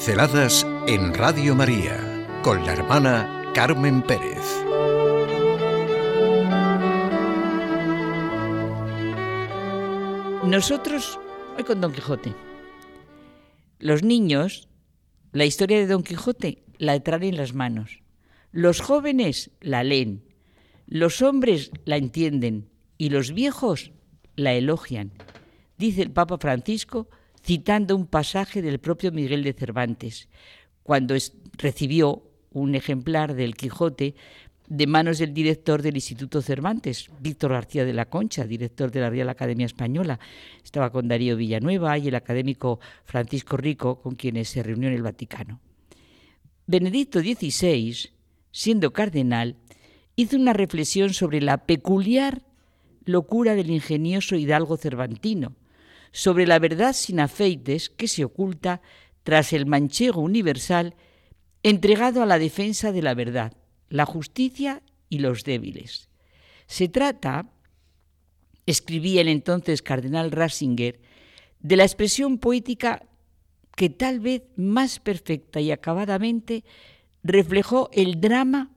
Pinceladas en Radio María con la hermana Carmen Pérez. Nosotros, hoy con Don Quijote, los niños, la historia de Don Quijote la traen en las manos. Los jóvenes la leen, los hombres la entienden y los viejos la elogian. Dice el Papa Francisco citando un pasaje del propio Miguel de Cervantes, cuando recibió un ejemplar del Quijote de manos del director del Instituto Cervantes, Víctor García de la Concha, director de la Real Academia Española. Estaba con Darío Villanueva y el académico Francisco Rico, con quienes se reunió en el Vaticano. Benedicto XVI, siendo cardenal, hizo una reflexión sobre la peculiar locura del ingenioso hidalgo cervantino, sobre la verdad sin afeites que se oculta tras el manchego universal entregado a la defensa de la verdad, la justicia y los débiles. Se trata, escribía el entonces cardenal Ratzinger, de la expresión poética que tal vez más perfecta y acabadamente reflejó el drama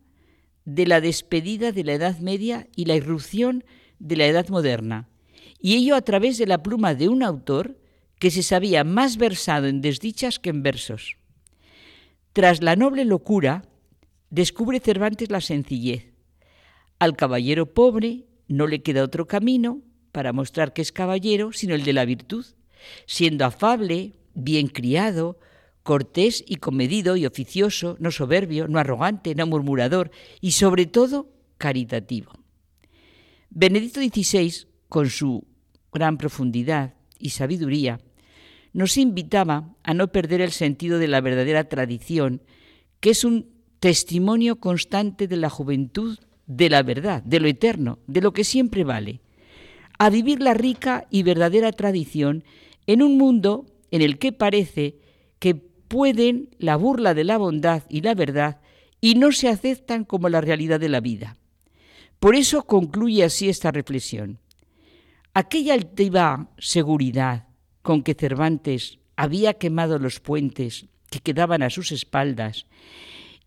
de la despedida de la Edad Media y la irrupción de la Edad Moderna, y ello a través de la pluma de un autor que se sabía más versado en desdichas que en versos. Tras la noble locura, descubre Cervantes la sencillez. Al caballero pobre no le queda otro camino para mostrar que es caballero sino el de la virtud, siendo afable, bien criado, cortés y comedido y oficioso, no soberbio, no arrogante, no murmurador y sobre todo caritativo. Benedicto XVI, con su gran profundidad y sabiduría, nos invitaba a no perder el sentido de la verdadera tradición, que es un testimonio constante de la juventud, de la verdad, de lo eterno, de lo que siempre vale, a vivir la rica y verdadera tradición en un mundo en el que parece que pueden la burla de la bondad y la verdad y no se aceptan como la realidad de la vida. Por eso concluye así esta reflexión. Aquella altiva seguridad con que Cervantes había quemado los puentes que quedaban a sus espaldas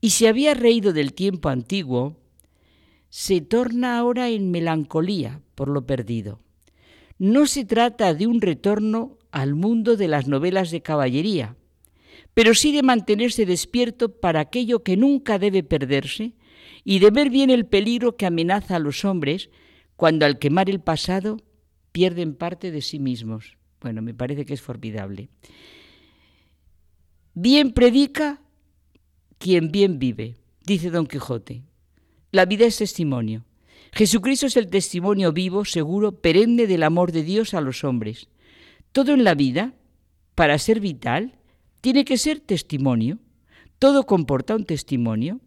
y se había reído del tiempo antiguo, se torna ahora en melancolía por lo perdido. No se trata de un retorno al mundo de las novelas de caballería, pero sí de mantenerse despierto para aquello que nunca debe perderse y de ver bien el peligro que amenaza a los hombres cuando al quemar el pasado pierden parte de sí mismos. Bueno, me parece que es formidable. Bien predica quien bien vive, dice Don Quijote. La vida es testimonio. Jesucristo es el testimonio vivo, seguro, perenne del amor de Dios a los hombres. Todo en la vida, para ser vital, tiene que ser testimonio. Todo comporta un testimonio.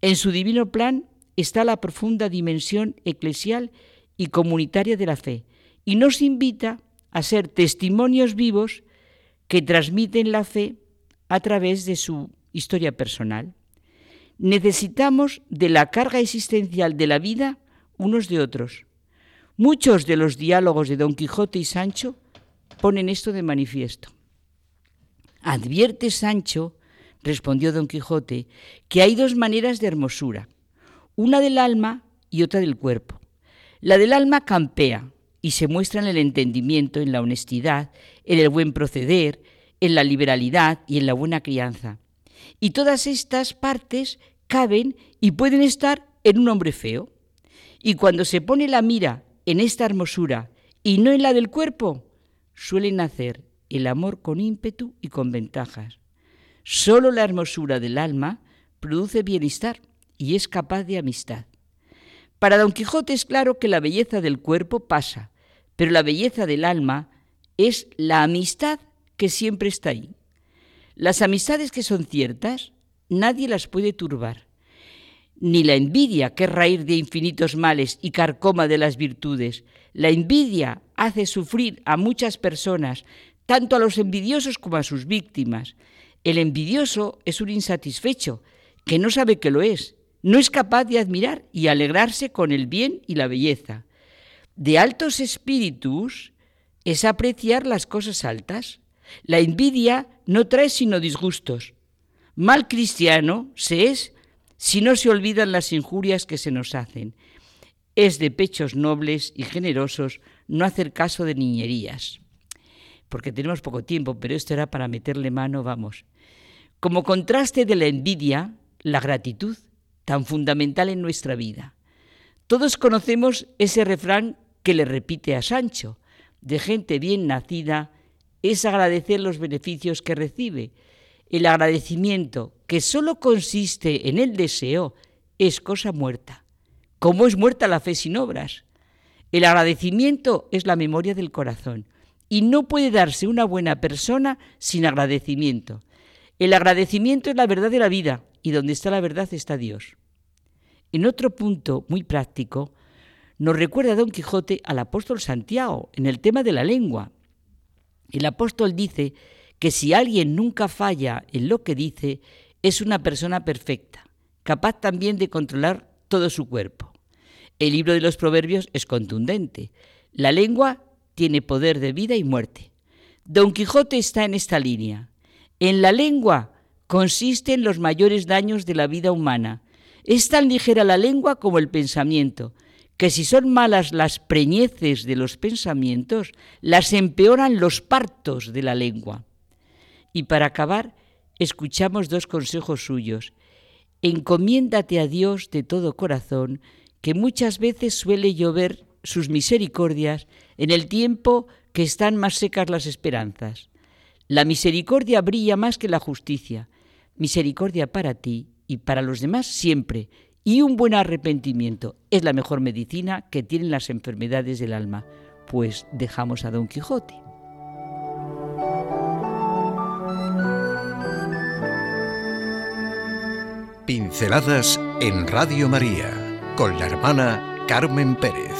En su divino plan está la profunda dimensión eclesial y comunitaria de la fe, y nos invita a ser testimonios vivos que transmiten la fe a través de su historia personal. Necesitamos de la carga existencial de la vida unos de otros. Muchos de los diálogos de Don Quijote y Sancho ponen esto de manifiesto. Advierte Sancho, respondió Don Quijote, que hay dos maneras de hermosura, una del alma y otra del cuerpo. La del alma campea, y se muestra en el entendimiento, en la honestidad, en el buen proceder, en la liberalidad y en la buena crianza. Y todas estas partes caben y pueden estar en un hombre feo. Y cuando se pone la mira en esta hermosura y no en la del cuerpo, suele nacer el amor con ímpetu y con ventajas. Solo la hermosura del alma produce bienestar y es capaz de amistad. Para Don Quijote es claro que la belleza del cuerpo pasa, pero la belleza del alma es la amistad que siempre está ahí. Las amistades que son ciertas, nadie las puede turbar. Ni la envidia, que es raíz de infinitos males y carcoma de las virtudes. La envidia hace sufrir a muchas personas, tanto a los envidiosos como a sus víctimas. El envidioso es un insatisfecho, que no sabe que lo es, no es capaz de admirar y alegrarse con el bien y la belleza de altos espíritus es apreciar las cosas altas, La envidia no trae sino disgustos. Mal cristiano se es si no se olvidan las injurias que se nos hacen. Es de pechos nobles y generosos no hacer caso de niñerías. Porque tenemos poco tiempo, pero esto era para meterle mano, vamos. Como contraste de la envidia, la gratitud, tan fundamental en nuestra vida. Todos conocemos ese refrán que le repite a Sancho, de gente bien nacida, es agradecer los beneficios que recibe. El agradecimiento, que solo consiste en el deseo, es cosa muerta. ¿Cómo es muerta la fe sin obras? El agradecimiento es la memoria del corazón y no puede darse una buena persona sin agradecimiento. El agradecimiento es la verdad de la vida y donde está la verdad está Dios. En otro punto muy práctico, nos recuerda Don Quijote al apóstol Santiago en el tema de la lengua. El apóstol dice que si alguien nunca falla en lo que dice, es una persona perfecta, capaz también de controlar todo su cuerpo. El libro de los Proverbios es contundente. La lengua tiene poder de vida y muerte. Don Quijote está en esta línea. En la lengua consisten los mayores daños de la vida humana. Es tan ligera la lengua como el pensamiento, que si son malas las preñeces de los pensamientos, las empeoran los partos de la lengua. Y para acabar, escuchamos dos consejos suyos. Encomiéndate a Dios de todo corazón, que muchas veces suele llover sus misericordias en el tiempo que están más secas las esperanzas. La misericordia brilla más que la justicia. Misericordia para ti y para los demás siempre. Y un buen arrepentimiento es la mejor medicina que tienen las enfermedades del alma. Pues dejamos a Don Quijote. Pinceladas en Radio María con la hermana Carmen Pérez.